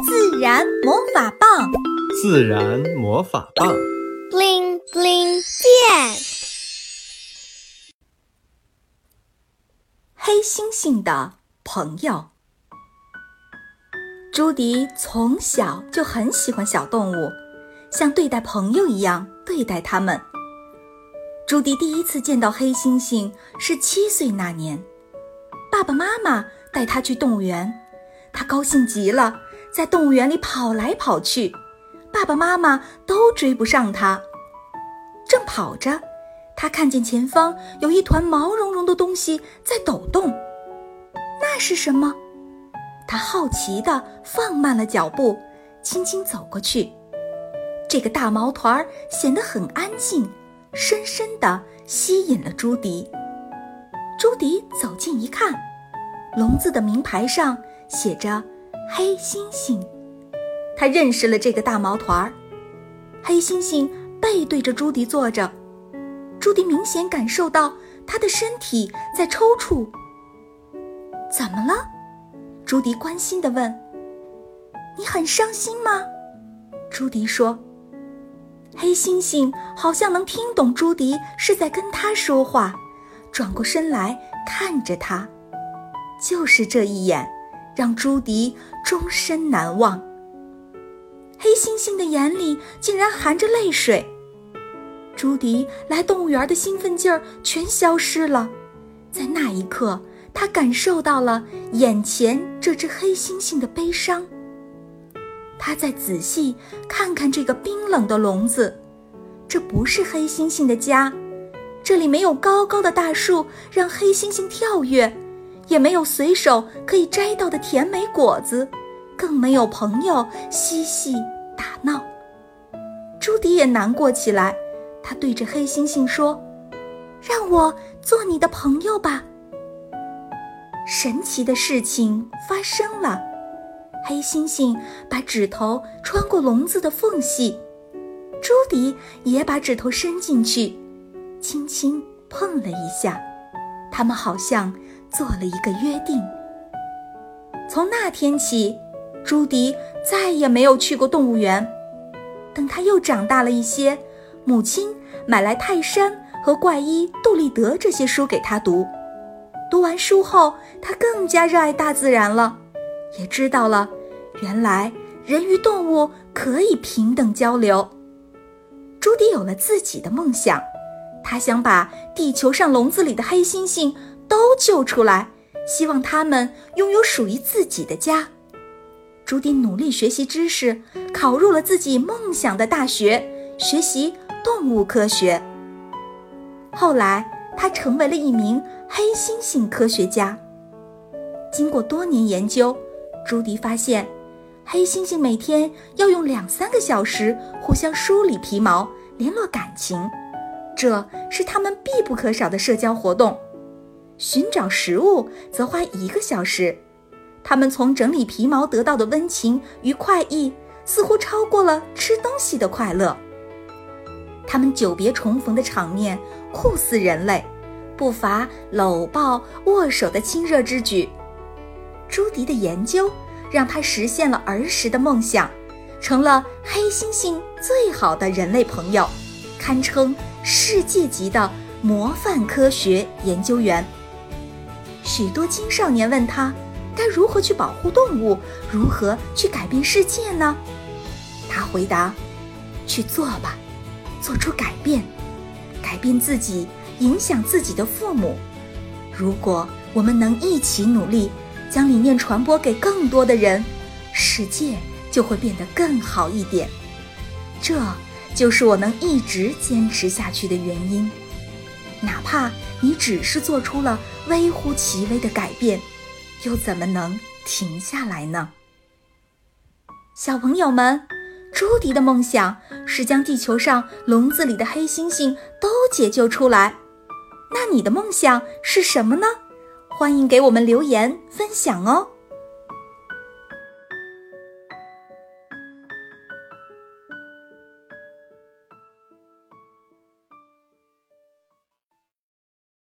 自然魔法棒，自然魔法棒，bling bling 变。黑猩猩的朋友，朱迪从小就很喜欢小动物，像对待朋友一样对待它们。朱迪第一次见到黑猩猩是七岁那年，爸爸妈妈带他去动物园，他高兴极了，在动物园里跑来跑去，爸爸妈妈都追不上他。正跑着，他看见前方有一团毛茸茸的东西在抖动，那是什么？他好奇地放慢了脚步，轻轻走过去。这个大毛团儿显得很安静。深深地吸引了朱迪。朱迪走近一看，笼子的名牌上写着“黑猩猩”。他认识了这个大毛团儿。黑猩猩背对着朱迪坐着，朱迪明显感受到他的身体在抽搐。怎么了？朱迪关心地问。“你很伤心吗？”朱迪说。黑猩猩好像能听懂朱迪是在跟他说话，转过身来看着他。就是这一眼，让朱迪终身难忘。黑猩猩的眼里竟然含着泪水。朱迪来动物园的兴奋劲儿全消失了，在那一刻，他感受到了眼前这只黑猩猩的悲伤。他再仔细看看这个冰冷的笼子，这不是黑猩猩的家，这里没有高高的大树让黑猩猩跳跃，也没有随手可以摘到的甜美果子，更没有朋友嬉戏打闹。朱迪也难过起来，他对着黑猩猩说：“让我做你的朋友吧。”神奇的事情发生了。黑猩猩把指头穿过笼子的缝隙，朱迪也把指头伸进去，轻轻碰了一下，他们好像做了一个约定。从那天起，朱迪再也没有去过动物园。等他又长大了一些，母亲买来《泰山》和《怪医杜立德》这些书给他读。读完书后，他更加热爱大自然了。也知道了，原来人与动物可以平等交流。朱迪有了自己的梦想，他想把地球上笼子里的黑猩猩都救出来，希望他们拥有属于自己的家。朱迪努力学习知识，考入了自己梦想的大学，学习动物科学。后来，他成为了一名黑猩猩科学家。经过多年研究。朱迪发现，黑猩猩每天要用两三个小时互相梳理皮毛、联络感情，这是他们必不可少的社交活动。寻找食物则花一个小时，他们从整理皮毛得到的温情与快意，似乎超过了吃东西的快乐。他们久别重逢的场面酷似人类，不乏搂抱、握手的亲热之举。朱迪的研究让他实现了儿时的梦想，成了黑猩猩最好的人类朋友，堪称世界级的模范科学研究员。许多青少年问他，该如何去保护动物，如何去改变世界呢？他回答：“去做吧，做出改变，改变自己，影响自己的父母。如果我们能一起努力。”将理念传播给更多的人，世界就会变得更好一点。这就是我能一直坚持下去的原因。哪怕你只是做出了微乎其微的改变，又怎么能停下来呢？小朋友们，朱迪的梦想是将地球上笼子里的黑猩猩都解救出来。那你的梦想是什么呢？欢迎给我们留言分享哦。